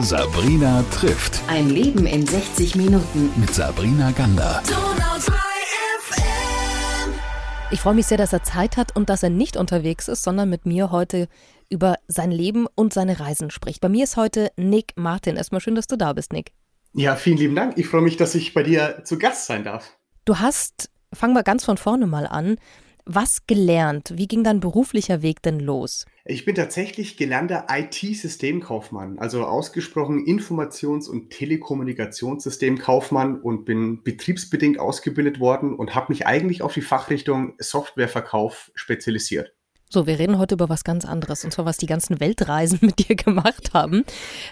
Sabrina trifft. Ein Leben in 60 Minuten. Mit Sabrina Gander. Ich freue mich sehr, dass er Zeit hat und dass er nicht unterwegs ist, sondern mit mir heute über sein Leben und seine Reisen spricht. Bei mir ist heute Nick Martin. Erstmal schön, dass du da bist, Nick. Ja, vielen lieben Dank. Ich freue mich, dass ich bei dir zu Gast sein darf. Du hast, fangen wir ganz von vorne mal an, was gelernt? Wie ging dein beruflicher Weg denn los? Ich bin tatsächlich gelernter IT-Systemkaufmann, also ausgesprochen Informations- und Telekommunikationssystemkaufmann und bin betriebsbedingt ausgebildet worden und habe mich eigentlich auf die Fachrichtung Softwareverkauf spezialisiert. So, wir reden heute über was ganz anderes, und zwar was die ganzen Weltreisen mit dir gemacht haben.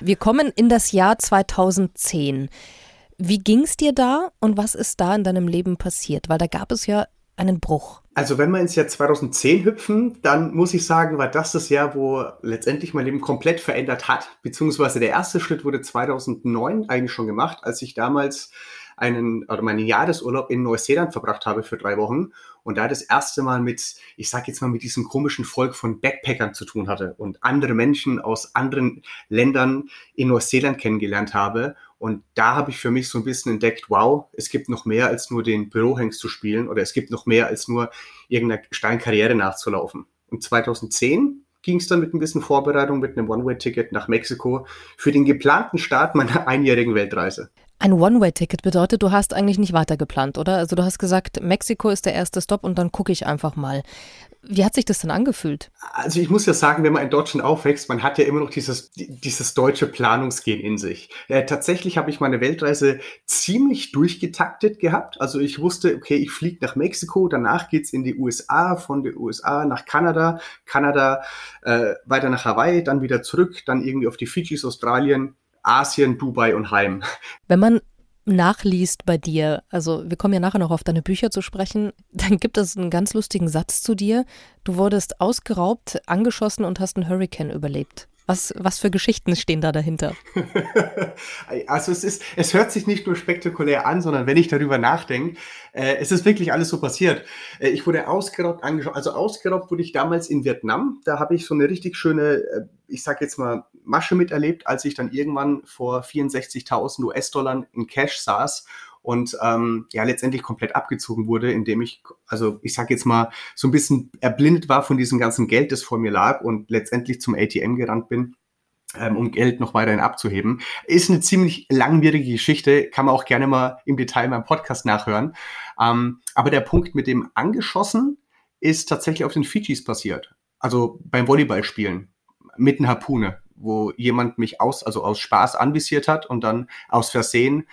Wir kommen in das Jahr 2010. Wie ging es dir da und was ist da in deinem Leben passiert? Weil da gab es ja einen Bruch. Also wenn wir ins Jahr 2010 hüpfen, dann muss ich sagen, war das das Jahr, wo letztendlich mein Leben komplett verändert hat. Beziehungsweise der erste Schritt wurde 2009 eigentlich schon gemacht, als ich damals einen oder meinen Jahresurlaub in Neuseeland verbracht habe für drei Wochen und da das erste Mal mit, ich sag jetzt mal, mit diesem komischen Volk von Backpackern zu tun hatte und andere Menschen aus anderen Ländern in Neuseeland kennengelernt habe. Und da habe ich für mich so ein bisschen entdeckt, wow, es gibt noch mehr als nur den Bürohengst zu spielen oder es gibt noch mehr als nur irgendeiner Steinkarriere nachzulaufen. Und 2010 ging es dann mit ein bisschen Vorbereitung mit einem One-Way-Ticket nach Mexiko für den geplanten Start meiner einjährigen Weltreise. Ein One-Way-Ticket bedeutet, du hast eigentlich nicht weiter geplant, oder? Also du hast gesagt, Mexiko ist der erste Stopp und dann gucke ich einfach mal. Wie hat sich das denn angefühlt? Also ich muss ja sagen, wenn man in Deutschland aufwächst, man hat ja immer noch dieses, dieses deutsche Planungsgehen in sich. Äh, tatsächlich habe ich meine Weltreise ziemlich durchgetaktet gehabt. Also ich wusste, okay, ich fliege nach Mexiko, danach geht's in die USA, von den USA nach Kanada, Kanada äh, weiter nach Hawaii, dann wieder zurück, dann irgendwie auf die Fidschis, Australien, Asien, Dubai und Heim. Wenn man nachliest bei dir, also wir kommen ja nachher noch auf deine Bücher zu sprechen, dann gibt es einen ganz lustigen Satz zu dir. Du wurdest ausgeraubt, angeschossen und hast einen Hurricane überlebt. Was, was für Geschichten stehen da dahinter? also es ist, es hört sich nicht nur spektakulär an, sondern wenn ich darüber nachdenke, äh, es ist wirklich alles so passiert. Äh, ich wurde ausgeraubt, also ausgeraubt wurde ich damals in Vietnam. Da habe ich so eine richtig schöne, äh, ich sag jetzt mal, Masche miterlebt, als ich dann irgendwann vor 64.000 US-Dollar in Cash saß und ähm, ja letztendlich komplett abgezogen wurde, indem ich, also ich sage jetzt mal, so ein bisschen erblindet war von diesem ganzen Geld, das vor mir lag und letztendlich zum ATM gerannt bin ähm, um Geld noch weiterhin abzuheben. Ist eine ziemlich langwierige Geschichte, kann man auch gerne mal im Detail in meinem Podcast nachhören. Ähm, aber der Punkt mit dem angeschossen ist tatsächlich auf den Fidschis passiert. Also beim Volleyballspielen mit einer Harpune, wo jemand mich aus, also aus Spaß anvisiert hat und dann aus Versehen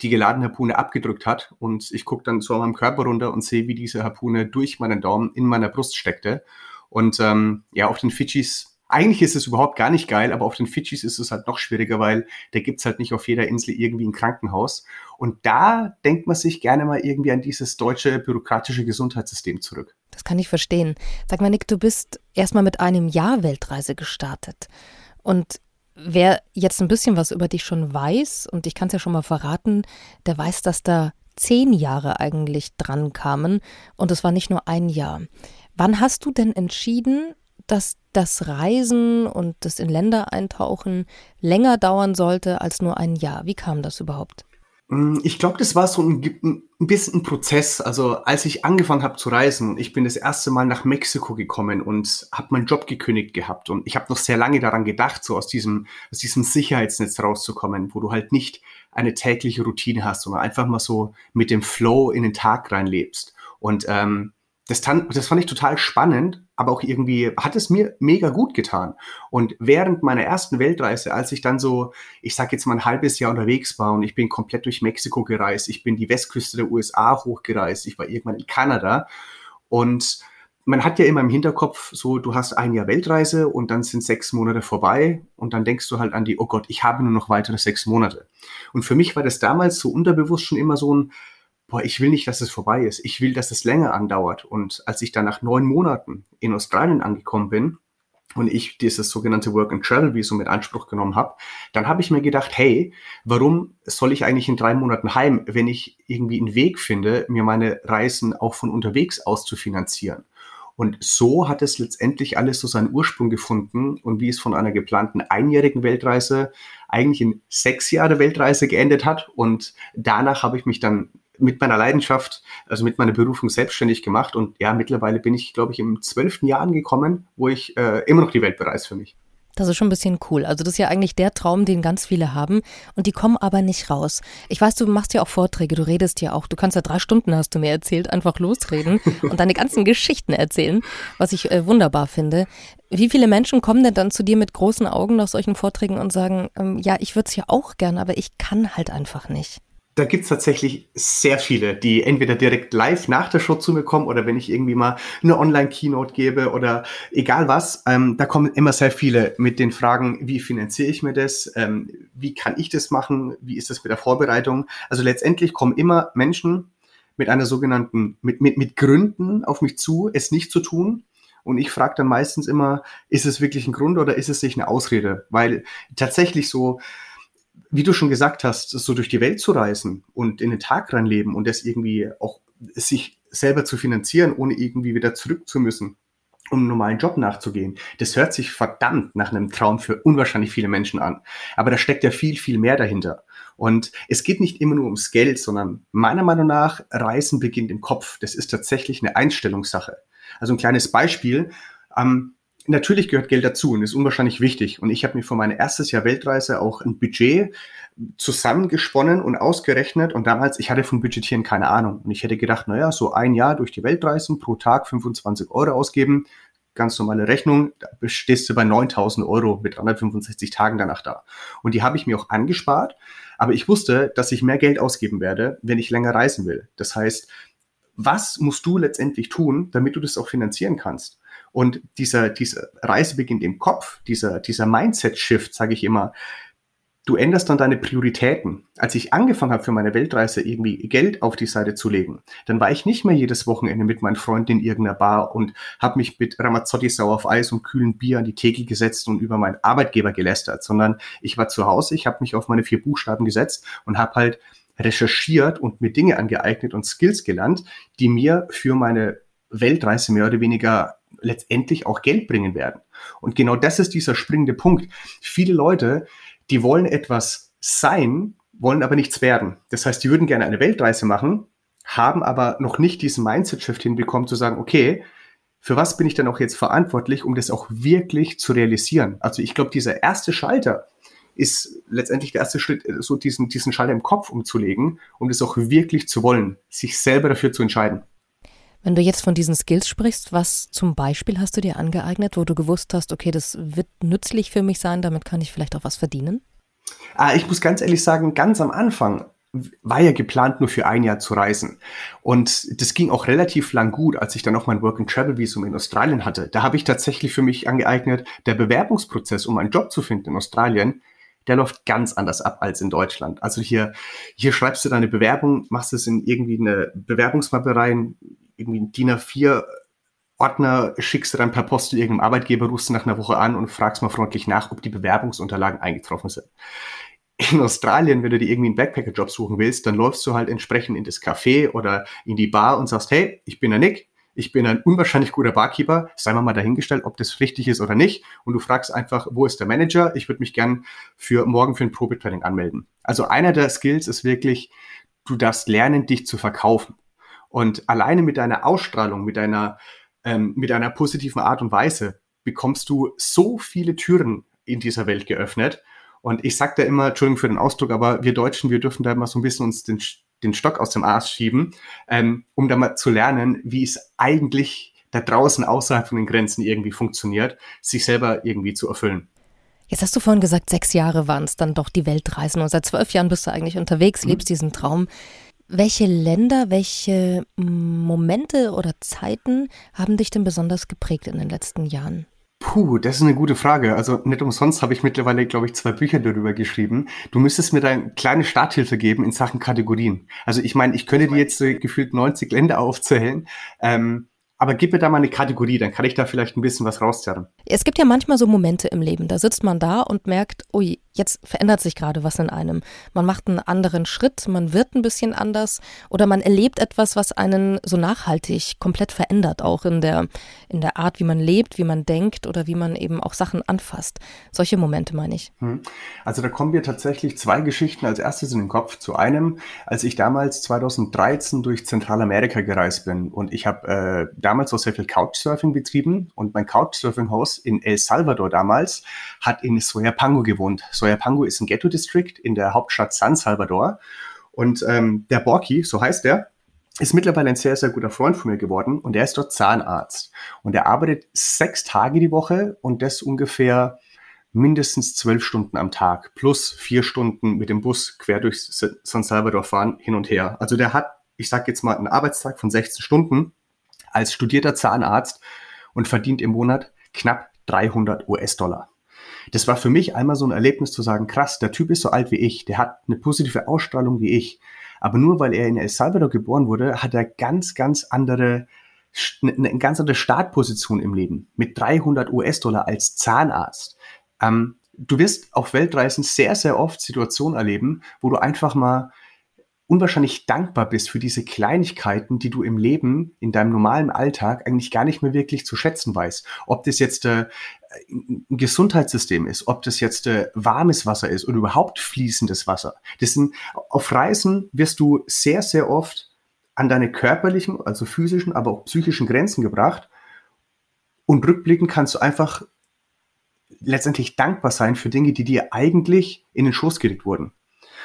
die geladene Harpune abgedrückt hat und ich gucke dann so an meinem Körper runter und sehe, wie diese Harpune durch meinen Daumen in meiner Brust steckte. Und ähm, ja, auf den Fidschis, eigentlich ist es überhaupt gar nicht geil, aber auf den Fidschis ist es halt noch schwieriger, weil da gibt's halt nicht auf jeder Insel irgendwie ein Krankenhaus. Und da denkt man sich gerne mal irgendwie an dieses deutsche bürokratische Gesundheitssystem zurück. Das kann ich verstehen. Sag mal, Nick, du bist erstmal mit einem Jahr Weltreise gestartet. Und Wer jetzt ein bisschen was über dich schon weiß, und ich kann es ja schon mal verraten, der weiß, dass da zehn Jahre eigentlich dran kamen und es war nicht nur ein Jahr. Wann hast du denn entschieden, dass das Reisen und das in Länder eintauchen länger dauern sollte als nur ein Jahr? Wie kam das überhaupt? Mm, ich glaube, das war so ein, ein bisschen ein Prozess. Also als ich angefangen habe zu reisen, ich bin das erste Mal nach Mexiko gekommen und habe meinen Job gekündigt gehabt. Und ich habe noch sehr lange daran gedacht, so aus diesem, aus diesem Sicherheitsnetz rauszukommen, wo du halt nicht eine tägliche Routine hast, sondern einfach mal so mit dem Flow in den Tag reinlebst. Und ähm, das, das fand ich total spannend, aber auch irgendwie hat es mir mega gut getan. Und während meiner ersten Weltreise, als ich dann so, ich sag jetzt mal ein halbes Jahr unterwegs war und ich bin komplett durch Mexiko gereist, ich bin die Westküste der USA hochgereist, ich war irgendwann in Kanada und man hat ja immer im Hinterkopf so, du hast ein Jahr Weltreise und dann sind sechs Monate vorbei und dann denkst du halt an die, oh Gott, ich habe nur noch weitere sechs Monate. Und für mich war das damals so unterbewusst schon immer so ein, boah, ich will nicht, dass es vorbei ist. Ich will, dass es länger andauert. Und als ich dann nach neun Monaten in Australien angekommen bin und ich dieses sogenannte Work and Travel Visum mit Anspruch genommen habe, dann habe ich mir gedacht, hey, warum soll ich eigentlich in drei Monaten heim, wenn ich irgendwie einen Weg finde, mir meine Reisen auch von unterwegs aus zu finanzieren? Und so hat es letztendlich alles so seinen Ursprung gefunden und wie es von einer geplanten einjährigen Weltreise eigentlich in sechs Jahre Weltreise geendet hat. Und danach habe ich mich dann mit meiner Leidenschaft, also mit meiner Berufung selbstständig gemacht. Und ja, mittlerweile bin ich, glaube ich, im zwölften Jahr angekommen, wo ich äh, immer noch die Welt bereise für mich. Das ist schon ein bisschen cool. Also das ist ja eigentlich der Traum, den ganz viele haben und die kommen aber nicht raus. Ich weiß, du machst ja auch Vorträge, du redest ja auch. Du kannst ja drei Stunden, hast du mir erzählt, einfach losreden und deine ganzen Geschichten erzählen, was ich äh, wunderbar finde. Wie viele Menschen kommen denn dann zu dir mit großen Augen nach solchen Vorträgen und sagen, ähm, ja, ich würde es ja auch gern, aber ich kann halt einfach nicht? Da gibt's tatsächlich sehr viele, die entweder direkt live nach der Show zu mir kommen oder wenn ich irgendwie mal eine Online-Keynote gebe oder egal was, ähm, da kommen immer sehr viele mit den Fragen, wie finanziere ich mir das, ähm, wie kann ich das machen, wie ist das mit der Vorbereitung. Also letztendlich kommen immer Menschen mit einer sogenannten, mit, mit, mit Gründen auf mich zu, es nicht zu tun. Und ich frage dann meistens immer, ist es wirklich ein Grund oder ist es sich eine Ausrede? Weil tatsächlich so, wie du schon gesagt hast, so durch die Welt zu reisen und in den Tag reinleben und das irgendwie auch sich selber zu finanzieren, ohne irgendwie wieder zurück zu müssen, um einen normalen Job nachzugehen. Das hört sich verdammt nach einem Traum für unwahrscheinlich viele Menschen an. Aber da steckt ja viel, viel mehr dahinter. Und es geht nicht immer nur ums Geld, sondern meiner Meinung nach, Reisen beginnt im Kopf. Das ist tatsächlich eine Einstellungssache. Also ein kleines Beispiel. Natürlich gehört Geld dazu und ist unwahrscheinlich wichtig. Und ich habe mir für mein erstes Jahr Weltreise auch ein Budget zusammengesponnen und ausgerechnet. Und damals, ich hatte von Budgetieren keine Ahnung. Und ich hätte gedacht, naja, so ein Jahr durch die Welt reisen, pro Tag 25 Euro ausgeben, ganz normale Rechnung, da stehst du bei 9000 Euro mit 365 Tagen danach da. Und die habe ich mir auch angespart. Aber ich wusste, dass ich mehr Geld ausgeben werde, wenn ich länger reisen will. Das heißt, was musst du letztendlich tun, damit du das auch finanzieren kannst? Und dieser, diese Reise beginnt im Kopf, dieser, dieser Mindset-Shift, sage ich immer, du änderst dann deine Prioritäten. Als ich angefangen habe für meine Weltreise irgendwie Geld auf die Seite zu legen, dann war ich nicht mehr jedes Wochenende mit meinen Freunden in irgendeiner Bar und habe mich mit Ramazzotti sauer auf Eis und kühlen Bier an die Theke gesetzt und über meinen Arbeitgeber gelästert, sondern ich war zu Hause, ich habe mich auf meine vier Buchstaben gesetzt und habe halt recherchiert und mir Dinge angeeignet und Skills gelernt, die mir für meine Weltreise mehr oder weniger letztendlich auch Geld bringen werden. Und genau das ist dieser springende Punkt. Viele Leute, die wollen etwas sein, wollen aber nichts werden. Das heißt, die würden gerne eine Weltreise machen, haben aber noch nicht diesen Mindset-Shift hinbekommen, zu sagen, okay, für was bin ich dann auch jetzt verantwortlich, um das auch wirklich zu realisieren? Also ich glaube, dieser erste Schalter ist letztendlich der erste Schritt, so diesen, diesen Schalter im Kopf umzulegen, um das auch wirklich zu wollen, sich selber dafür zu entscheiden. Wenn du jetzt von diesen Skills sprichst, was zum Beispiel hast du dir angeeignet, wo du gewusst hast, okay, das wird nützlich für mich sein, damit kann ich vielleicht auch was verdienen? Ah, ich muss ganz ehrlich sagen, ganz am Anfang war ja geplant, nur für ein Jahr zu reisen. Und das ging auch relativ lang gut, als ich dann noch mein Work-and-Travel-Visum in Australien hatte. Da habe ich tatsächlich für mich angeeignet, der Bewerbungsprozess, um einen Job zu finden in Australien, der läuft ganz anders ab als in Deutschland. Also hier, hier schreibst du deine Bewerbung, machst es in irgendwie eine Bewerbungsmappe rein, irgendwie ein DIN A4 Ordner schickst du dann per Post zu irgendeinem Arbeitgeber, rufst du nach einer Woche an und fragst mal freundlich nach, ob die Bewerbungsunterlagen eingetroffen sind. In Australien, wenn du dir irgendwie einen Backpacker-Job suchen willst, dann läufst du halt entsprechend in das Café oder in die Bar und sagst, hey, ich bin der Nick, ich bin ein unwahrscheinlich guter Barkeeper, sei mal mal dahingestellt, ob das richtig ist oder nicht. Und du fragst einfach, wo ist der Manager? Ich würde mich gern für morgen für ein Probetraining anmelden. Also einer der Skills ist wirklich, du darfst lernen, dich zu verkaufen. Und alleine mit deiner Ausstrahlung, mit deiner, ähm, mit einer positiven Art und Weise bekommst du so viele Türen in dieser Welt geöffnet. Und ich sage da immer, Entschuldigung für den Ausdruck, aber wir Deutschen, wir dürfen da immer so ein bisschen uns den, den Stock aus dem Arsch schieben, ähm, um da mal zu lernen, wie es eigentlich da draußen außerhalb von den Grenzen irgendwie funktioniert, sich selber irgendwie zu erfüllen. Jetzt hast du vorhin gesagt, sechs Jahre waren es dann doch die Weltreisen und seit zwölf Jahren bist du eigentlich unterwegs, mhm. lebst diesen Traum. Welche Länder, welche Momente oder Zeiten haben dich denn besonders geprägt in den letzten Jahren? Puh, das ist eine gute Frage. Also nicht umsonst habe ich mittlerweile, glaube ich, zwei Bücher darüber geschrieben. Du müsstest mir da eine kleine Starthilfe geben in Sachen Kategorien. Also ich meine, ich könnte dir jetzt so gefühlt 90 Länder aufzählen. Ähm, aber gib mir da mal eine Kategorie, dann kann ich da vielleicht ein bisschen was rauszerren. Es gibt ja manchmal so Momente im Leben, da sitzt man da und merkt, ui, Jetzt verändert sich gerade was in einem. Man macht einen anderen Schritt, man wird ein bisschen anders oder man erlebt etwas, was einen so nachhaltig komplett verändert, auch in der, in der Art, wie man lebt, wie man denkt oder wie man eben auch Sachen anfasst. Solche Momente meine ich. Hm. Also da kommen mir tatsächlich zwei Geschichten als erstes in den Kopf. Zu einem, als ich damals 2013 durch Zentralamerika gereist bin und ich habe äh, damals auch sehr viel Couchsurfing betrieben und mein Couchsurfing-Haus in El Salvador damals hat in Soyapango gewohnt. Soyapango ist ein Ghetto-District in der Hauptstadt San Salvador. Und ähm, der Borki, so heißt er, ist mittlerweile ein sehr, sehr guter Freund von mir geworden und er ist dort Zahnarzt. Und er arbeitet sechs Tage die Woche und das ungefähr mindestens zwölf Stunden am Tag plus vier Stunden mit dem Bus quer durch San Salvador fahren hin und her. Also der hat, ich sage jetzt mal, einen Arbeitstag von 16 Stunden als studierter Zahnarzt und verdient im Monat knapp 300 US-Dollar das war für mich einmal so ein Erlebnis zu sagen, krass, der Typ ist so alt wie ich, der hat eine positive Ausstrahlung wie ich. Aber nur weil er in El Salvador geboren wurde, hat er ganz, ganz andere, eine ganz andere Startposition im Leben. Mit 300 US-Dollar als Zahnarzt. Ähm, du wirst auf Weltreisen sehr, sehr oft Situationen erleben, wo du einfach mal unwahrscheinlich dankbar bist für diese Kleinigkeiten, die du im Leben, in deinem normalen Alltag eigentlich gar nicht mehr wirklich zu schätzen weißt. Ob das jetzt äh, ein Gesundheitssystem ist, ob das jetzt äh, warmes Wasser ist oder überhaupt fließendes Wasser. Das sind, auf Reisen wirst du sehr, sehr oft an deine körperlichen, also physischen, aber auch psychischen Grenzen gebracht. Und rückblickend kannst du einfach letztendlich dankbar sein für Dinge, die dir eigentlich in den Schoß gelegt wurden.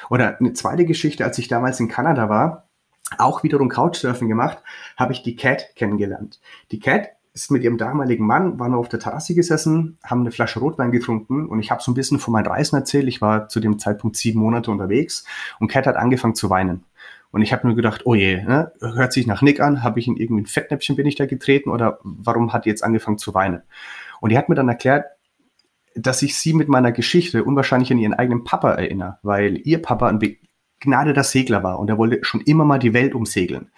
Oder eine zweite Geschichte, als ich damals in Kanada war, auch wiederum Couchsurfing gemacht, habe ich die Cat kennengelernt. Die Cat ist mit ihrem damaligen Mann, waren auf der Terrasse gesessen, haben eine Flasche Rotwein getrunken und ich habe so ein bisschen von meinen Reisen erzählt. Ich war zu dem Zeitpunkt sieben Monate unterwegs und Cat hat angefangen zu weinen. Und ich habe nur gedacht, oh je, ne? hört sich nach Nick an, habe ich in irgendwie ein Fettnäpfchen bin ich da getreten oder warum hat die jetzt angefangen zu weinen? Und die hat mir dann erklärt, dass ich sie mit meiner Geschichte unwahrscheinlich an ihren eigenen Papa erinnere, weil ihr Papa ein begnadeter Segler war und er wollte schon immer mal die Welt umsegeln.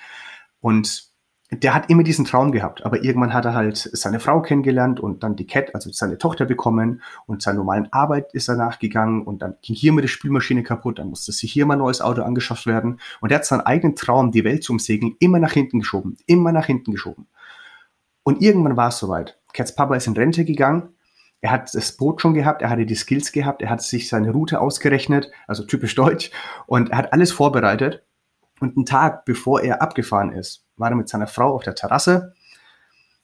Und der hat immer diesen Traum gehabt, aber irgendwann hat er halt seine Frau kennengelernt und dann die Cat, also seine Tochter bekommen und seiner normalen Arbeit ist er nachgegangen und dann ging hier mal die Spülmaschine kaputt, dann musste sich hier mal ein neues Auto angeschafft werden und er hat seinen eigenen Traum, die Welt zu umsegeln, immer nach hinten geschoben, immer nach hinten geschoben. Und irgendwann war es soweit. Cats Papa ist in Rente gegangen er hat das Boot schon gehabt, er hatte die Skills gehabt, er hat sich seine Route ausgerechnet, also typisch deutsch, und er hat alles vorbereitet. Und einen Tag bevor er abgefahren ist, war er mit seiner Frau auf der Terrasse,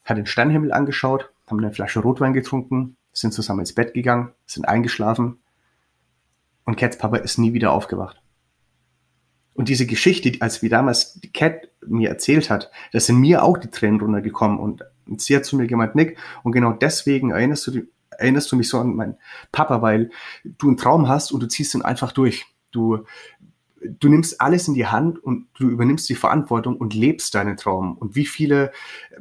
hat den Sternhimmel angeschaut, haben eine Flasche Rotwein getrunken, sind zusammen ins Bett gegangen, sind eingeschlafen und Cats Papa ist nie wieder aufgewacht. Und diese Geschichte, als wie damals die Cat mir erzählt hat, da sind mir auch die Tränen runtergekommen und sie hat zu mir gemeint, Nick, und genau deswegen erinnerst du, erinnerst du mich so an meinen Papa, weil du einen Traum hast und du ziehst ihn einfach durch. Du, du nimmst alles in die Hand und du übernimmst die Verantwortung und lebst deinen Traum. Und wie viele äh,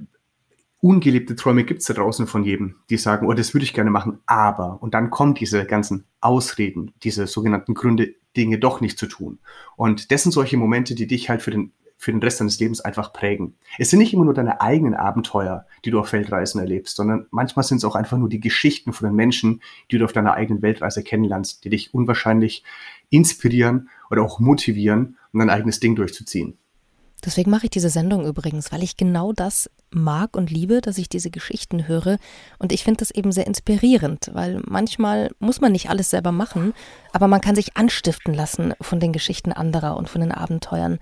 ungelebte Träume gibt es da draußen von jedem, die sagen, oh, das würde ich gerne machen, aber. Und dann kommen diese ganzen Ausreden, diese sogenannten Gründe, Dinge doch nicht zu tun. Und das sind solche Momente, die dich halt für den für den Rest deines Lebens einfach prägen. Es sind nicht immer nur deine eigenen Abenteuer, die du auf Weltreisen erlebst, sondern manchmal sind es auch einfach nur die Geschichten von den Menschen, die du auf deiner eigenen Weltreise kennenlernst, die dich unwahrscheinlich inspirieren oder auch motivieren, um dein eigenes Ding durchzuziehen. Deswegen mache ich diese Sendung übrigens, weil ich genau das mag und liebe, dass ich diese Geschichten höre. Und ich finde das eben sehr inspirierend, weil manchmal muss man nicht alles selber machen, aber man kann sich anstiften lassen von den Geschichten anderer und von den Abenteuern.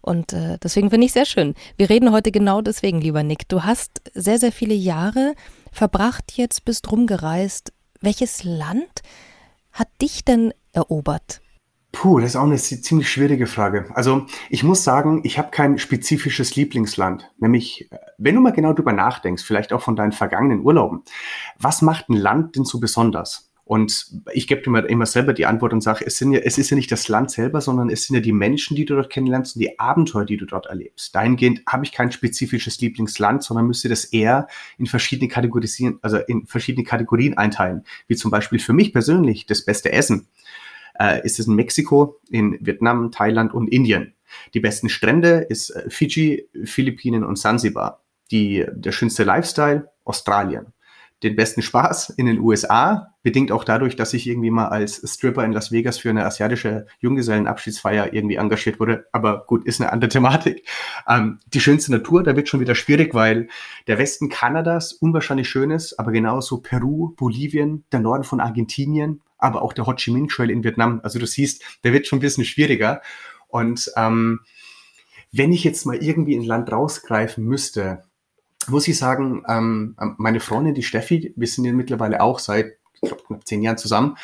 Und äh, deswegen finde ich sehr schön. Wir reden heute genau deswegen, lieber Nick. Du hast sehr, sehr viele Jahre verbracht jetzt, bist rumgereist. Welches Land hat dich denn erobert? Puh, das ist auch eine ziemlich schwierige Frage. Also ich muss sagen, ich habe kein spezifisches Lieblingsland. Nämlich, wenn du mal genau drüber nachdenkst, vielleicht auch von deinen vergangenen Urlauben, was macht ein Land denn so besonders? Und ich gebe dir mal immer selber die Antwort und sage, es, sind ja, es ist ja nicht das Land selber, sondern es sind ja die Menschen, die du dort kennenlernst und die Abenteuer, die du dort erlebst. Dahingehend habe ich kein spezifisches Lieblingsland, sondern müsste das eher in verschiedene Kategorien, also in verschiedene Kategorien einteilen. Wie zum Beispiel für mich persönlich das beste Essen. Äh, ist es in Mexiko, in Vietnam, Thailand und Indien. Die besten Strände ist äh, Fiji, Philippinen und Sansibar. Die, der schönste Lifestyle, Australien den besten Spaß in den USA, bedingt auch dadurch, dass ich irgendwie mal als Stripper in Las Vegas für eine asiatische Junggesellenabschiedsfeier irgendwie engagiert wurde. Aber gut, ist eine andere Thematik. Ähm, die schönste Natur, da wird schon wieder schwierig, weil der Westen Kanadas unwahrscheinlich schön ist, aber genauso Peru, Bolivien, der Norden von Argentinien, aber auch der Ho Chi Minh Trail in Vietnam. Also du siehst, der wird schon ein bisschen schwieriger. Und ähm, wenn ich jetzt mal irgendwie ein Land rausgreifen müsste, muss ich sagen, ähm, meine Freundin, die Steffi, wir sind ja mittlerweile auch seit glaub, knapp zehn Jahren zusammen.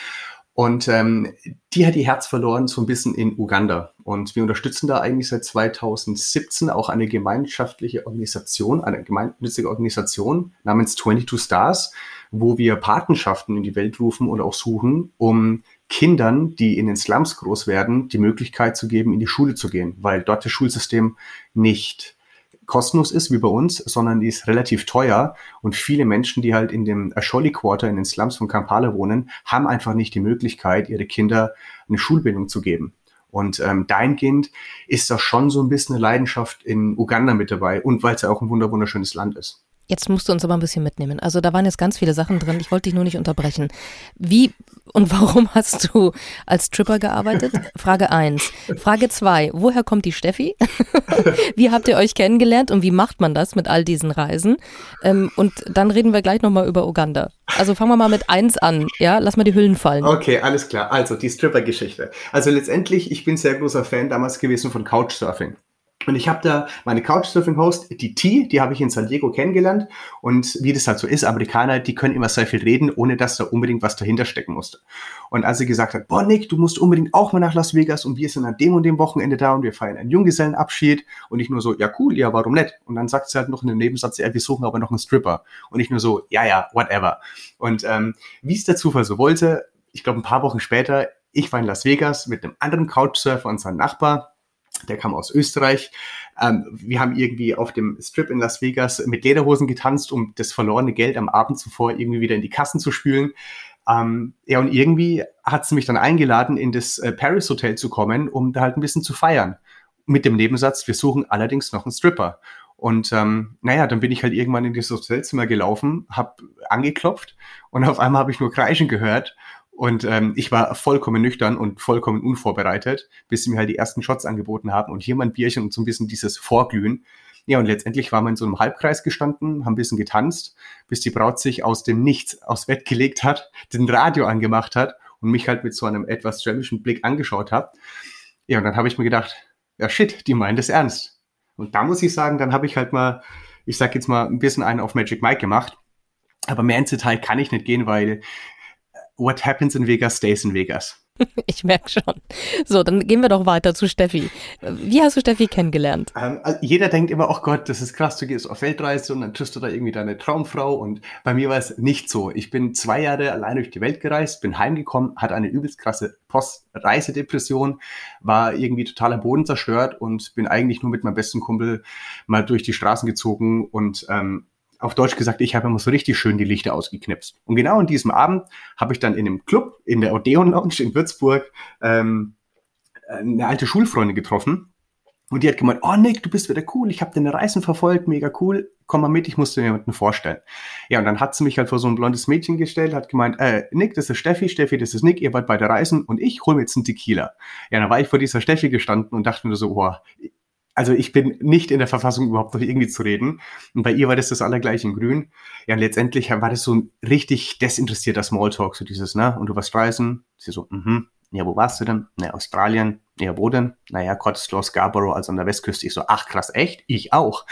Und ähm, die hat ihr Herz verloren so ein bisschen in Uganda. Und wir unterstützen da eigentlich seit 2017 auch eine gemeinschaftliche Organisation, eine gemeinnützige Organisation namens 22 Stars, wo wir Patenschaften in die Welt rufen und auch suchen, um Kindern, die in den Slums groß werden, die Möglichkeit zu geben, in die Schule zu gehen, weil dort das Schulsystem nicht kostenlos ist wie bei uns, sondern die ist relativ teuer und viele Menschen, die halt in dem Asholi Quarter in den Slums von Kampala wohnen, haben einfach nicht die Möglichkeit, ihre Kinder eine Schulbildung zu geben. Und ähm, dahingehend ist da schon so ein bisschen eine Leidenschaft in Uganda mit dabei und weil es ja auch ein wunderschönes Land ist. Jetzt musst du uns aber ein bisschen mitnehmen. Also da waren jetzt ganz viele Sachen drin. Ich wollte dich nur nicht unterbrechen. Wie und warum hast du als Tripper gearbeitet? Frage eins. Frage zwei. Woher kommt die Steffi? wie habt ihr euch kennengelernt und wie macht man das mit all diesen Reisen? Ähm, und dann reden wir gleich nochmal über Uganda. Also fangen wir mal mit eins an. Ja, lass mal die Hüllen fallen. Okay, alles klar. Also die Stripper-Geschichte. Also letztendlich, ich bin sehr großer Fan damals gewesen von Couchsurfing. Und ich habe da meine Couchsurfing-Host, die T, die habe ich in San Diego kennengelernt. Und wie das halt so ist, Amerikaner, die können immer sehr viel reden, ohne dass da unbedingt was dahinter stecken musste. Und als sie gesagt hat, boah, Nick, du musst unbedingt auch mal nach Las Vegas und wir sind an dem und dem Wochenende da und wir feiern einen Junggesellenabschied. Und ich nur so, ja cool, ja, warum nicht? Und dann sagt sie halt noch in dem Nebensatz, ja, wir suchen aber noch einen Stripper. Und ich nur so, ja, ja, whatever. Und ähm, wie es der Zufall so wollte, ich glaube ein paar Wochen später, ich war in Las Vegas mit einem anderen Couchsurfer und seinem Nachbar der kam aus Österreich. Ähm, wir haben irgendwie auf dem Strip in Las Vegas mit Lederhosen getanzt, um das verlorene Geld am Abend zuvor irgendwie wieder in die Kassen zu spülen. Ähm, ja, und irgendwie hat sie mich dann eingeladen, in das äh, Paris Hotel zu kommen, um da halt ein bisschen zu feiern. Mit dem Nebensatz, wir suchen allerdings noch einen Stripper. Und ähm, naja, dann bin ich halt irgendwann in das Hotelzimmer gelaufen, habe angeklopft und auf einmal habe ich nur Kreischen gehört und ähm, ich war vollkommen nüchtern und vollkommen unvorbereitet, bis sie mir halt die ersten Shots angeboten haben und hier mal ein Bierchen und so ein bisschen dieses Vorglühen. Ja, und letztendlich waren wir in so einem Halbkreis gestanden, haben ein bisschen getanzt, bis die Braut sich aus dem Nichts aufs Bett gelegt hat, den Radio angemacht hat und mich halt mit so einem etwas schelmischen Blick angeschaut hat. Ja, und dann habe ich mir gedacht, ja shit, die meint es ernst. Und da muss ich sagen, dann habe ich halt mal, ich sag jetzt mal, ein bisschen einen auf Magic Mike gemacht. Aber mehr ins Detail kann ich nicht gehen, weil what happens in Vegas stays in Vegas. Ich merke schon. So, dann gehen wir doch weiter zu Steffi. Wie hast du Steffi kennengelernt? Ähm, also jeder denkt immer, oh Gott, das ist krass, du gehst auf Weltreise und dann triffst du da irgendwie deine Traumfrau. Und bei mir war es nicht so. Ich bin zwei Jahre allein durch die Welt gereist, bin heimgekommen, hatte eine übelst krasse Post-Reisedepression, war irgendwie total am Boden zerstört und bin eigentlich nur mit meinem besten Kumpel mal durch die Straßen gezogen und ähm, auf Deutsch gesagt, ich habe immer so richtig schön die Lichter ausgeknipst. Und genau an diesem Abend habe ich dann in einem Club in der Odeon Lounge in Würzburg ähm, eine alte Schulfreundin getroffen. Und die hat gemeint, oh Nick, du bist wieder cool, ich habe deine Reisen verfolgt, mega cool, komm mal mit, ich muss dir jemanden vorstellen. Ja, und dann hat sie mich halt vor so ein blondes Mädchen gestellt, hat gemeint, äh, Nick, das ist Steffi, Steffi, das ist Nick, ihr wart beide reisen und ich hole mir jetzt einen Tequila. Ja, dann war ich vor dieser Steffi gestanden und dachte mir so, oh, also ich bin nicht in der Verfassung, überhaupt noch irgendwie zu reden. Und bei ihr war das das allergleiche in Grün. Ja, und letztendlich war das so ein richtig desinteressierter Smalltalk, so dieses, ne? Und du warst reisen? Sie so, mhm. Ja, wo warst du denn? Na, Australien. Ja, wo denn? Naja, Cottesloe, Scarborough, also an der Westküste. Ich so, ach krass, echt? Ich auch.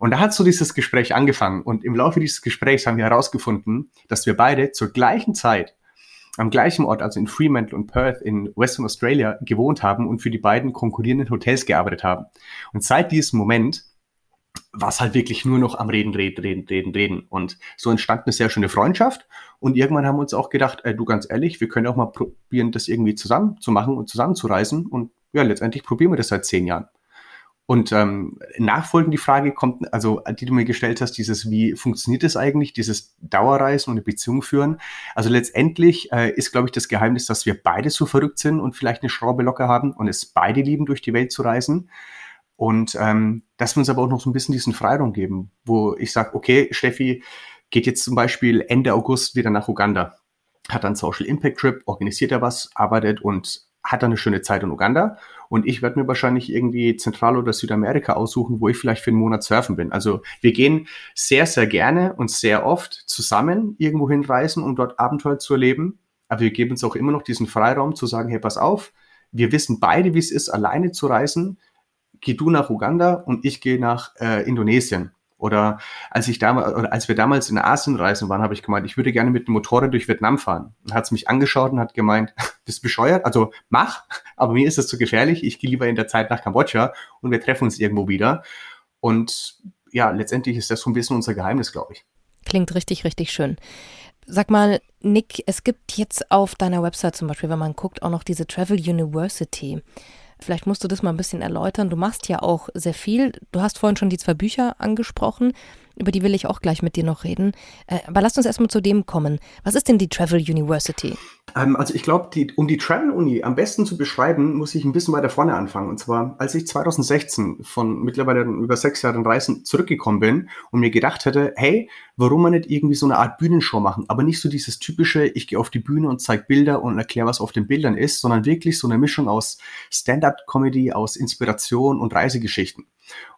Und da hat so dieses Gespräch angefangen. Und im Laufe dieses Gesprächs haben wir herausgefunden, dass wir beide zur gleichen Zeit am gleichen Ort, also in Fremantle und Perth in Western Australia, gewohnt haben und für die beiden konkurrierenden Hotels gearbeitet haben. Und seit diesem Moment war es halt wirklich nur noch am Reden, Reden, Reden, Reden, Reden. Und so entstand eine sehr schöne Freundschaft. Und irgendwann haben wir uns auch gedacht, äh, du ganz ehrlich, wir können auch mal probieren, das irgendwie zusammen zu machen und zusammen zu reisen. Und ja, letztendlich probieren wir das seit zehn Jahren. Und ähm, nachfolgend die Frage kommt, also die du mir gestellt hast, dieses, wie funktioniert das eigentlich, dieses Dauerreisen und eine Beziehung führen? Also letztendlich äh, ist, glaube ich, das Geheimnis, dass wir beide so verrückt sind und vielleicht eine Schraube locker haben und es beide lieben, durch die Welt zu reisen. Und ähm, dass wir uns aber auch noch so ein bisschen diesen Freiraum geben, wo ich sage, okay, Steffi, geht jetzt zum Beispiel Ende August wieder nach Uganda, hat dann Social Impact Trip, organisiert er was, arbeitet und hat dann eine schöne Zeit in Uganda. Und ich werde mir wahrscheinlich irgendwie Zentral- oder Südamerika aussuchen, wo ich vielleicht für einen Monat surfen bin. Also wir gehen sehr, sehr gerne und sehr oft zusammen irgendwo hinreisen, um dort Abenteuer zu erleben. Aber wir geben uns auch immer noch diesen Freiraum zu sagen, hey, pass auf, wir wissen beide, wie es ist, alleine zu reisen. Geh du nach Uganda und ich gehe nach äh, Indonesien. Oder als ich damals, oder als wir damals in Asien reisen waren, habe ich gemeint, ich würde gerne mit dem Motorrad durch Vietnam fahren. Und hat es mich angeschaut und hat gemeint, bist bescheuert? Also mach, aber mir ist das zu gefährlich. Ich gehe lieber in der Zeit nach Kambodscha und wir treffen uns irgendwo wieder. Und ja, letztendlich ist das so ein bisschen unser Geheimnis, glaube ich. Klingt richtig, richtig schön. Sag mal, Nick, es gibt jetzt auf deiner Website zum Beispiel, wenn man guckt, auch noch diese Travel University. Vielleicht musst du das mal ein bisschen erläutern. Du machst ja auch sehr viel. Du hast vorhin schon die zwei Bücher angesprochen über die will ich auch gleich mit dir noch reden. Äh, aber lasst uns erstmal zu dem kommen. Was ist denn die Travel University? Ähm, also ich glaube, um die Travel Uni am besten zu beschreiben, muss ich ein bisschen weiter vorne anfangen. Und zwar, als ich 2016 von mittlerweile über sechs Jahren Reisen zurückgekommen bin und mir gedacht hätte, hey, warum man nicht irgendwie so eine Art Bühnenshow machen, aber nicht so dieses typische, ich gehe auf die Bühne und zeige Bilder und erkläre, was auf den Bildern ist, sondern wirklich so eine Mischung aus Stand-up-Comedy, aus Inspiration und Reisegeschichten.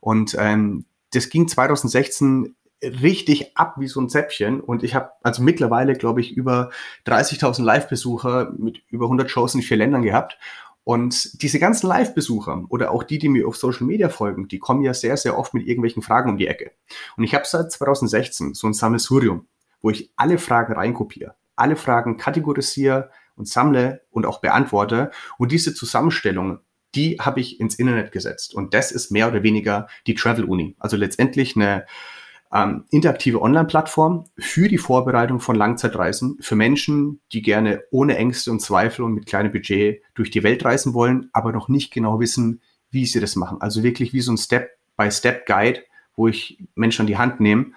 Und ähm, das ging 2016 richtig ab wie so ein Zäpfchen und ich habe also mittlerweile, glaube ich, über 30.000 Live-Besucher mit über 100 Shows in vier Ländern gehabt und diese ganzen Live-Besucher oder auch die, die mir auf Social Media folgen, die kommen ja sehr, sehr oft mit irgendwelchen Fragen um die Ecke. Und ich habe seit 2016 so ein Sammelsurium, wo ich alle Fragen reinkopiere, alle Fragen kategorisiere und sammle und auch beantworte. Und diese Zusammenstellung die habe ich ins Internet gesetzt. Und das ist mehr oder weniger die Travel Uni. Also letztendlich eine ähm, interaktive Online-Plattform für die Vorbereitung von Langzeitreisen für Menschen, die gerne ohne Ängste und Zweifel und mit kleinem Budget durch die Welt reisen wollen, aber noch nicht genau wissen, wie sie das machen. Also wirklich wie so ein Step-by-Step-Guide, wo ich Menschen an die Hand nehme,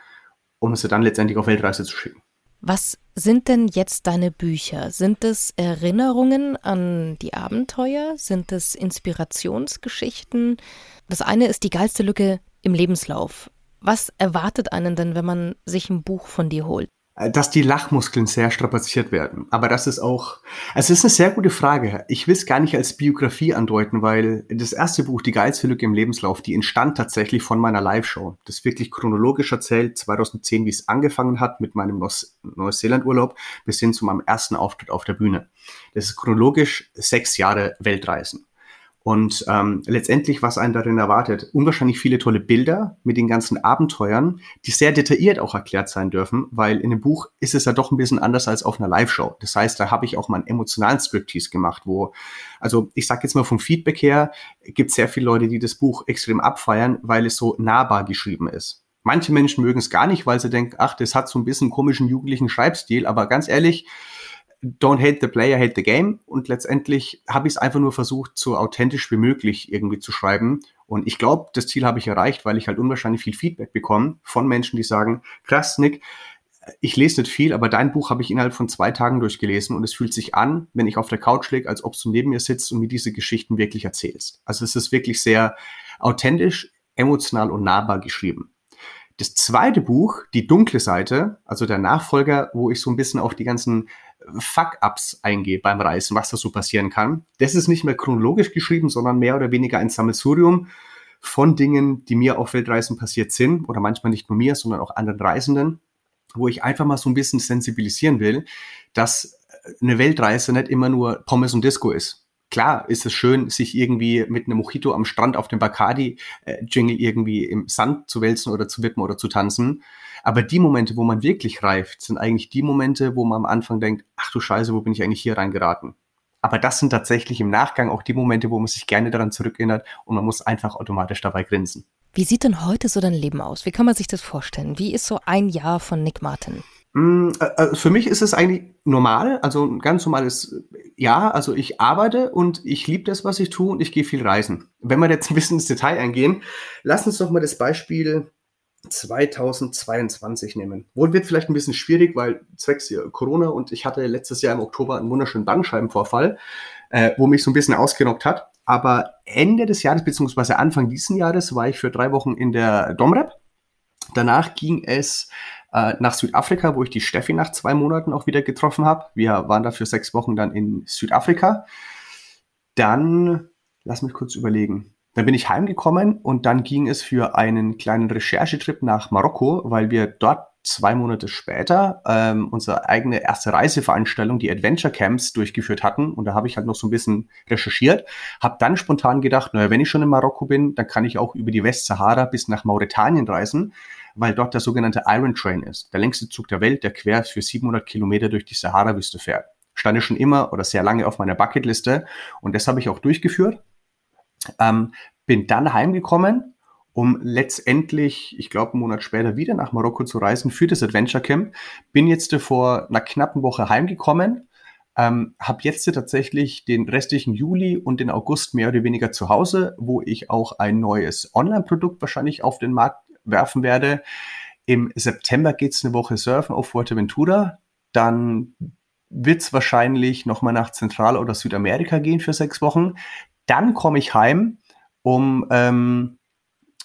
um sie dann letztendlich auf Weltreise zu schicken. Was sind denn jetzt deine Bücher? Sind es Erinnerungen an die Abenteuer? Sind es Inspirationsgeschichten? Das eine ist die geilste Lücke im Lebenslauf. Was erwartet einen denn, wenn man sich ein Buch von dir holt? Äh, dass die Lachmuskeln sehr strapaziert werden. Aber das ist auch, es ist eine sehr gute Frage. Ich will es gar nicht als Biografie andeuten, weil das erste Buch, Die geilste Lücke im Lebenslauf, die entstand tatsächlich von meiner Live-Show. Das wirklich chronologisch erzählt, 2010, wie es angefangen hat mit meinem Neuseeland-Urlaub bis hin zu meinem ersten Auftritt auf der Bühne. Das ist chronologisch sechs Jahre Weltreisen. Und ähm, letztendlich, was einen darin erwartet, unwahrscheinlich viele tolle Bilder mit den ganzen Abenteuern, die sehr detailliert auch erklärt sein dürfen, weil in dem Buch ist es ja doch ein bisschen anders als auf einer Live-Show. Das heißt, da habe ich auch mal einen emotionalen Striptease gemacht, wo, also ich sage jetzt mal vom Feedback her, gibt sehr viele Leute, die das Buch extrem abfeiern, weil es so nahbar geschrieben ist. Manche Menschen mögen es gar nicht, weil sie denken, ach, das hat so ein bisschen komischen jugendlichen Schreibstil, aber ganz ehrlich, don't hate the player, hate the game. Und letztendlich habe ich es einfach nur versucht, so authentisch wie möglich irgendwie zu schreiben. Und ich glaube, das Ziel habe ich erreicht, weil ich halt unwahrscheinlich viel Feedback bekomme von Menschen, die sagen, krass, Nick, ich lese nicht viel, aber dein Buch habe ich innerhalb von zwei Tagen durchgelesen und es fühlt sich an, wenn ich auf der Couch liege, als ob du neben mir sitzt und mir diese Geschichten wirklich erzählst. Also es ist wirklich sehr authentisch, emotional und nahbar geschrieben. Das zweite Buch, die dunkle Seite, also der Nachfolger, wo ich so ein bisschen auf die ganzen Fuck-Ups eingehe beim Reisen, was da so passieren kann. Das ist nicht mehr chronologisch geschrieben, sondern mehr oder weniger ein Sammelsurium von Dingen, die mir auf Weltreisen passiert sind oder manchmal nicht nur mir, sondern auch anderen Reisenden, wo ich einfach mal so ein bisschen sensibilisieren will, dass eine Weltreise nicht immer nur Pommes und Disco ist. Klar ist es schön, sich irgendwie mit einem Mojito am Strand auf dem Bacardi-Jingle irgendwie im Sand zu wälzen oder zu wippen oder zu tanzen. Aber die Momente, wo man wirklich reift, sind eigentlich die Momente, wo man am Anfang denkt, ach du Scheiße, wo bin ich eigentlich hier reingeraten? Aber das sind tatsächlich im Nachgang auch die Momente, wo man sich gerne daran zurückerinnert und man muss einfach automatisch dabei grinsen. Wie sieht denn heute so dein Leben aus? Wie kann man sich das vorstellen? Wie ist so ein Jahr von Nick Martin? Mm, äh, äh, für mich ist es eigentlich normal, also ein ganz normales Jahr. Also ich arbeite und ich liebe das, was ich tue und ich gehe viel reisen. Wenn wir jetzt ein bisschen ins Detail eingehen, lass uns doch mal das Beispiel 2022 nehmen. Wohl wird vielleicht ein bisschen schwierig, weil zwecks Corona und ich hatte letztes Jahr im Oktober einen wunderschönen Bandscheibenvorfall, äh, wo mich so ein bisschen ausgenockt hat. Aber Ende des Jahres beziehungsweise Anfang diesen Jahres war ich für drei Wochen in der Domrep. Danach ging es äh, nach Südafrika, wo ich die Steffi nach zwei Monaten auch wieder getroffen habe. Wir waren da für sechs Wochen dann in Südafrika. Dann, lass mich kurz überlegen. Dann bin ich heimgekommen und dann ging es für einen kleinen Recherchetrip nach Marokko, weil wir dort zwei Monate später ähm, unsere eigene erste Reiseveranstaltung, die Adventure Camps, durchgeführt hatten. Und da habe ich halt noch so ein bisschen recherchiert, habe dann spontan gedacht, naja, wenn ich schon in Marokko bin, dann kann ich auch über die Westsahara bis nach Mauretanien reisen, weil dort der sogenannte Iron Train ist, der längste Zug der Welt, der quer für 700 Kilometer durch die Sahara-Wüste fährt. Stand schon immer oder sehr lange auf meiner Bucketliste und das habe ich auch durchgeführt. Ähm, bin dann heimgekommen um letztendlich, ich glaube, einen Monat später wieder nach Marokko zu reisen für das Adventure Camp. Bin jetzt vor einer knappen Woche heimgekommen, ähm, habe jetzt tatsächlich den restlichen Juli und den August mehr oder weniger zu Hause, wo ich auch ein neues Online-Produkt wahrscheinlich auf den Markt werfen werde. Im September geht's eine Woche surfen auf Fuerteventura. Dann wird's wahrscheinlich nochmal nach Zentral- oder Südamerika gehen für sechs Wochen. Dann komme ich heim, um ähm,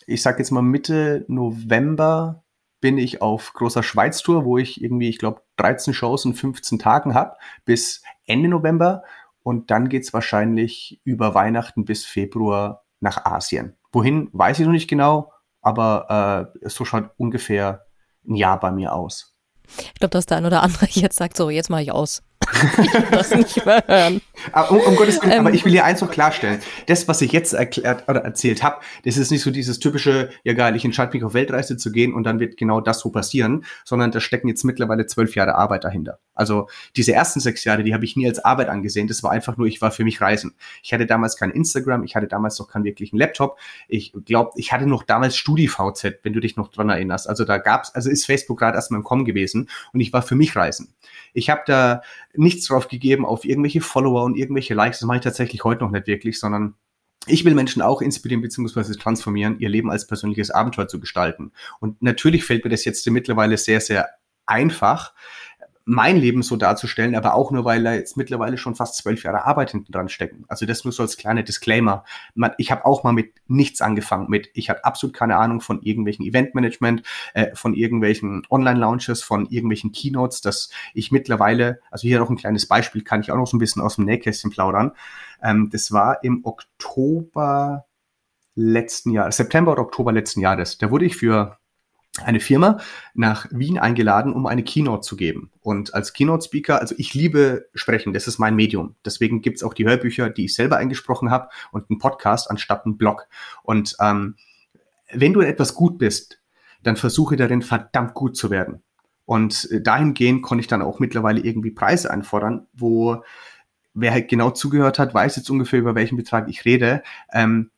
ich sage jetzt mal Mitte November bin ich auf großer Schweiz-Tour, wo ich irgendwie, ich glaube, 13 Shows in 15 Tagen habe, bis Ende November. Und dann geht's wahrscheinlich über Weihnachten bis Februar nach Asien. Wohin, weiß ich noch nicht genau, aber äh, so schaut ungefähr ein Jahr bei mir aus. Ich glaube, dass der ein oder andere jetzt sagt, so, jetzt mache ich aus. Ich will das nicht mehr hören. Aber, um, um Gottes Willen, ähm, aber ich will hier eins noch klarstellen. Das, was ich jetzt erklärt oder erzählt habe, das ist nicht so dieses typische, ja geil, ich entscheide mich auf Weltreise zu gehen und dann wird genau das so passieren, sondern da stecken jetzt mittlerweile zwölf Jahre Arbeit dahinter. Also diese ersten sechs Jahre, die habe ich nie als Arbeit angesehen. Das war einfach nur, ich war für mich reisen. Ich hatte damals kein Instagram, ich hatte damals noch keinen wirklichen Laptop. Ich glaube, ich hatte noch damals StudiVZ, wenn du dich noch dran erinnerst. Also da gab's, also ist Facebook gerade erstmal im Kommen gewesen und ich war für mich reisen. Ich habe da nichts drauf gegeben auf irgendwelche Follower und irgendwelche Likes. Das mache ich tatsächlich heute noch nicht wirklich, sondern ich will Menschen auch inspirieren bzw. transformieren, ihr Leben als persönliches Abenteuer zu gestalten. Und natürlich fällt mir das jetzt mittlerweile sehr, sehr einfach, mein Leben so darzustellen, aber auch nur, weil da jetzt mittlerweile schon fast zwölf Jahre Arbeit hinten dran stecken. Also das nur so als kleiner Disclaimer. Ich habe auch mal mit nichts angefangen, mit ich hatte absolut keine Ahnung von irgendwelchen Eventmanagement, äh, von irgendwelchen Online-Launches, von irgendwelchen Keynotes, dass ich mittlerweile, also hier noch ein kleines Beispiel, kann ich auch noch so ein bisschen aus dem Nähkästchen plaudern. Ähm, das war im Oktober letzten Jahr, September oder Oktober letzten Jahres. Da wurde ich für eine Firma nach Wien eingeladen, um eine Keynote zu geben. Und als Keynote-Speaker, also ich liebe Sprechen, das ist mein Medium. Deswegen gibt's auch die Hörbücher, die ich selber eingesprochen habe und einen Podcast anstatt einen Blog. Und ähm, wenn du in etwas gut bist, dann versuche darin verdammt gut zu werden. Und dahingehend konnte ich dann auch mittlerweile irgendwie Preise einfordern, wo wer halt genau zugehört hat, weiß jetzt ungefähr, über welchen Betrag ich rede. Ähm,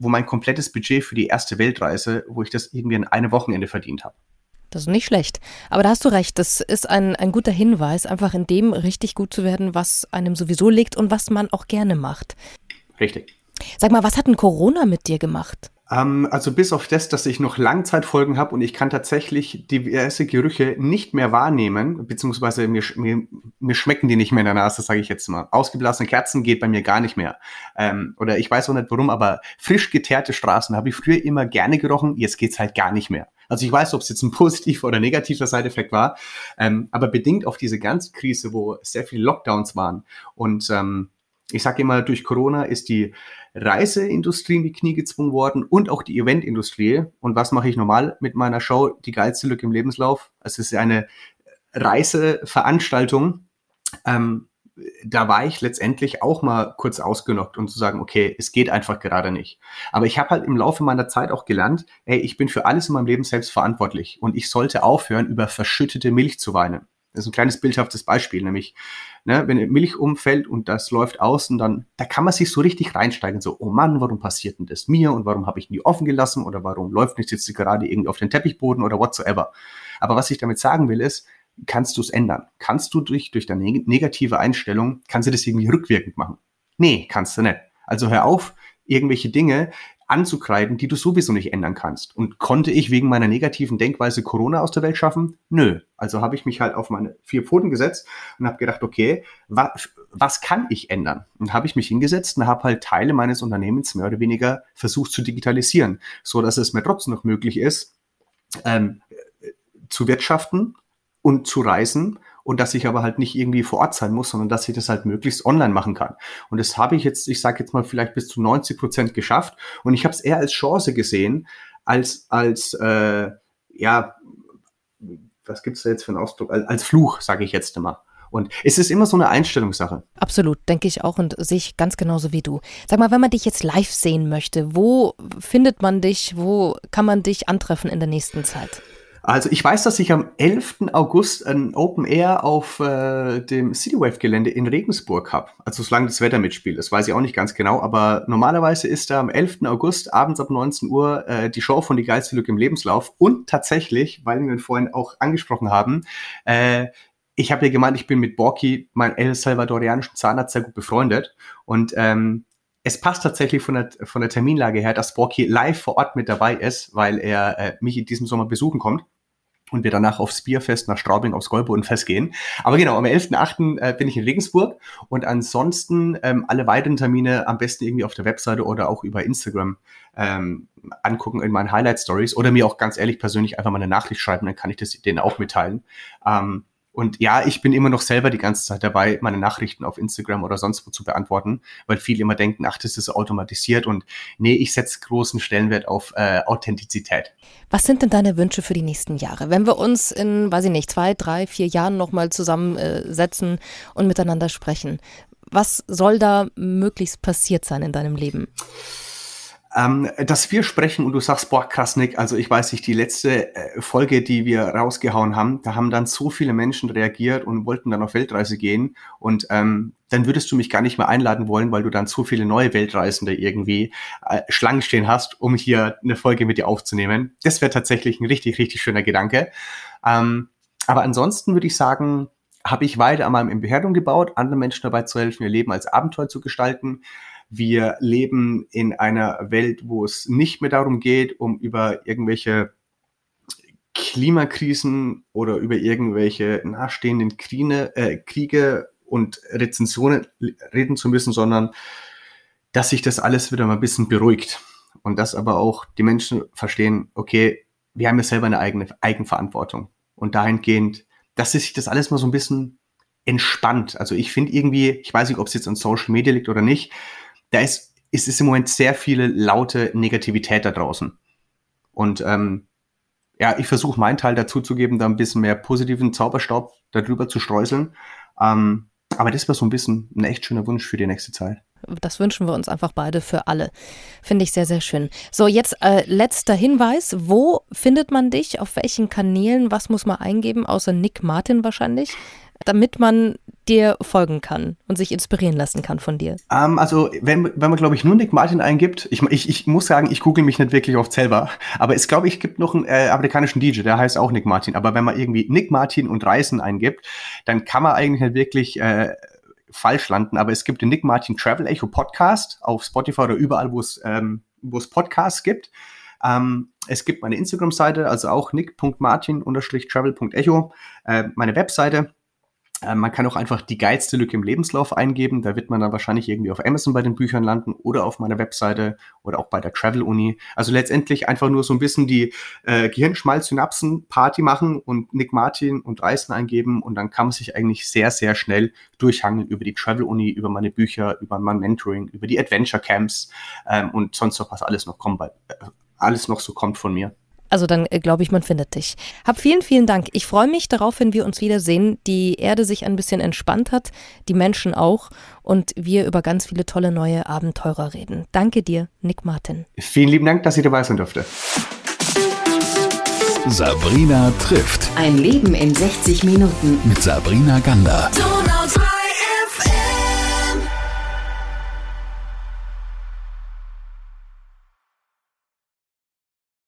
wo mein komplettes Budget für die erste Weltreise, wo ich das irgendwie in einem Wochenende verdient habe. Das ist nicht schlecht. Aber da hast du recht, das ist ein, ein guter Hinweis, einfach in dem richtig gut zu werden, was einem sowieso liegt und was man auch gerne macht. Richtig. Sag mal, was hat denn Corona mit dir gemacht? Ähm, also bis auf das, dass ich noch Langzeitfolgen habe und ich kann tatsächlich diverse Gerüche nicht mehr wahrnehmen, beziehungsweise mir, mir, mir schmecken die nicht mehr in der Nase, sage ich jetzt mal. Ausgeblasene Kerzen geht bei mir gar nicht mehr. Ähm, oder ich weiß auch nicht warum, aber frisch geteerte Straßen habe ich früher immer gerne gerochen, jetzt geht's halt gar nicht mehr. Also ich weiß, ob es jetzt ein positiver oder negativer Side-Effekt war, ähm, aber bedingt auf diese ganze Krise, wo sehr viele Lockdowns waren und ähm, ich sage immer, durch Corona ist die Reiseindustrie in die Knie gezwungen worden und auch die Eventindustrie. Und was mache ich normal mit meiner Show? Die geilste Lücke im Lebenslauf. Es ist eine Reiseveranstaltung. Ähm, da war ich letztendlich auch mal kurz ausgenockt und zu sagen, okay, es geht einfach gerade nicht. Aber ich habe halt im Laufe meiner Zeit auch gelernt, ey, ich bin für alles in meinem Leben selbst verantwortlich und ich sollte aufhören, über verschüttete Milch zu weinen. Das ist ein kleines bildhaftes Beispiel, nämlich, ne, wenn Milch umfällt und das läuft außen, dann, da kann man sich so richtig reinsteigen, so, oh Mann, warum passiert denn das mir und warum habe ich nie offen gelassen oder warum läuft nicht jetzt gerade irgendwie auf den Teppichboden oder whatsoever. Aber was ich damit sagen will, ist, kannst du es ändern? Kannst du durch, durch deine negative Einstellung, kannst du das irgendwie rückwirkend machen? Nee, kannst du nicht. Also hör auf, irgendwelche Dinge anzukreiden, die du sowieso nicht ändern kannst. Und konnte ich wegen meiner negativen Denkweise Corona aus der Welt schaffen? Nö. Also habe ich mich halt auf meine vier Pfoten gesetzt und habe gedacht, okay, wa was kann ich ändern? Und habe ich mich hingesetzt und habe halt Teile meines Unternehmens mehr oder weniger versucht zu digitalisieren, so dass es mir trotzdem noch möglich ist, ähm, zu wirtschaften und zu reisen und dass ich aber halt nicht irgendwie vor Ort sein muss, sondern dass ich das halt möglichst online machen kann. Und das habe ich jetzt, ich sage jetzt mal vielleicht bis zu 90 Prozent geschafft und ich habe es eher als Chance gesehen, als als äh, ja, was gibt's da jetzt für einen Ausdruck? Als, als Fluch, sage ich jetzt immer. Und es ist immer so eine Einstellungssache. Absolut, denke ich auch und sehe ich ganz genauso wie du. Sag mal, wenn man dich jetzt live sehen möchte, wo findet man dich, wo kann man dich antreffen in der nächsten Zeit? Also ich weiß, dass ich am 11. August ein Open Air auf äh, dem Citywave-Gelände in Regensburg habe. Also solange das Wetter mitspielt, das weiß ich auch nicht ganz genau, aber normalerweise ist da am 11. August abends ab 19 Uhr äh, die Show von Die geilste Lücke im Lebenslauf. Und tatsächlich, weil wir ihn vorhin auch angesprochen haben, äh, ich habe ja gemeint, ich bin mit Borki, meinem El Salvadorianischen Zahnarzt, sehr gut befreundet. Und ähm, es passt tatsächlich von der, von der Terminlage her, dass Borki live vor Ort mit dabei ist, weil er äh, mich in diesem Sommer besuchen kommt und wir danach aufs Bierfest nach Straubing aufs Goldbodenfest gehen. Aber genau, am 11.8. Äh, bin ich in Regensburg und ansonsten ähm, alle weiteren Termine am besten irgendwie auf der Webseite oder auch über Instagram ähm, angucken in meinen Highlight Stories oder mir auch ganz ehrlich persönlich einfach mal eine Nachricht schreiben, dann kann ich das denen auch mitteilen. Ähm, und ja, ich bin immer noch selber die ganze Zeit dabei, meine Nachrichten auf Instagram oder sonst wo zu beantworten, weil viele immer denken, ach, das ist automatisiert und nee, ich setze großen Stellenwert auf äh, Authentizität. Was sind denn deine Wünsche für die nächsten Jahre? Wenn wir uns in, weiß ich nicht, zwei, drei, vier Jahren nochmal zusammensetzen äh, und miteinander sprechen, was soll da möglichst passiert sein in deinem Leben? Ähm, dass wir sprechen und du sagst, boah, krass, Nick, also ich weiß nicht, die letzte äh, Folge, die wir rausgehauen haben, da haben dann so viele Menschen reagiert und wollten dann auf Weltreise gehen und ähm, dann würdest du mich gar nicht mehr einladen wollen, weil du dann so viele neue Weltreisende irgendwie äh, Schlangen stehen hast, um hier eine Folge mit dir aufzunehmen. Das wäre tatsächlich ein richtig, richtig schöner Gedanke. Ähm, aber ansonsten würde ich sagen, habe ich weiter an meinem Imperium gebaut, anderen Menschen dabei zu helfen, ihr Leben als Abenteuer zu gestalten. Wir leben in einer Welt, wo es nicht mehr darum geht, um über irgendwelche Klimakrisen oder über irgendwelche nahestehenden Kriege, äh, Kriege und Rezensionen reden zu müssen, sondern dass sich das alles wieder mal ein bisschen beruhigt. Und dass aber auch die Menschen verstehen, okay, wir haben ja selber eine eigene Eigenverantwortung. Und dahingehend, dass sich das alles mal so ein bisschen entspannt. Also ich finde irgendwie, ich weiß nicht, ob es jetzt an Social Media liegt oder nicht, da ist, ist, ist im Moment sehr viele laute Negativität da draußen. Und ähm, ja, ich versuche meinen Teil dazu zu geben, da ein bisschen mehr positiven Zauberstaub darüber zu streuseln. Ähm, aber das wäre so ein bisschen ein echt schöner Wunsch für die nächste Zeit. Das wünschen wir uns einfach beide für alle. Finde ich sehr, sehr schön. So, jetzt äh, letzter Hinweis. Wo findet man dich? Auf welchen Kanälen? Was muss man eingeben? Außer Nick Martin wahrscheinlich damit man dir folgen kann und sich inspirieren lassen kann von dir? Um, ähm, also, wenn, wenn man, glaube ich, nur Nick Martin eingibt, ich, ich, ich muss sagen, ich google mich nicht wirklich oft selber, aber es, glaube ich, gibt noch einen äh, amerikanischen DJ, der heißt auch Nick Martin, aber wenn man irgendwie Nick Martin und Reisen eingibt, dann kann man eigentlich nicht wirklich äh, falsch landen, aber es gibt den Nick Martin Travel Echo Podcast auf Spotify oder überall, wo es ähm, wo es Podcasts gibt. Ähm, es gibt meine Instagram-Seite, also auch nick.martin-travel.echo, äh, meine Webseite man kann auch einfach die geilste Lücke im Lebenslauf eingeben. Da wird man dann wahrscheinlich irgendwie auf Amazon bei den Büchern landen oder auf meiner Webseite oder auch bei der Travel Uni. Also letztendlich einfach nur so ein bisschen die äh, Gehirnschmalzsynapsen Party machen und Nick Martin und Reisen eingeben und dann kann man sich eigentlich sehr, sehr schnell durchhangeln über die Travel Uni, über meine Bücher, über mein Mentoring, über die Adventure Camps ähm, und sonst noch was alles noch kommt, bei, äh, alles noch so kommt von mir. Also dann äh, glaube ich, man findet dich. Hab vielen, vielen Dank. Ich freue mich darauf, wenn wir uns wiedersehen, die Erde sich ein bisschen entspannt hat, die Menschen auch und wir über ganz viele tolle neue Abenteurer reden. Danke dir, Nick Martin. Vielen lieben Dank, dass ich dabei sein durfte. Sabrina trifft. Ein Leben in 60 Minuten. Mit Sabrina Gander.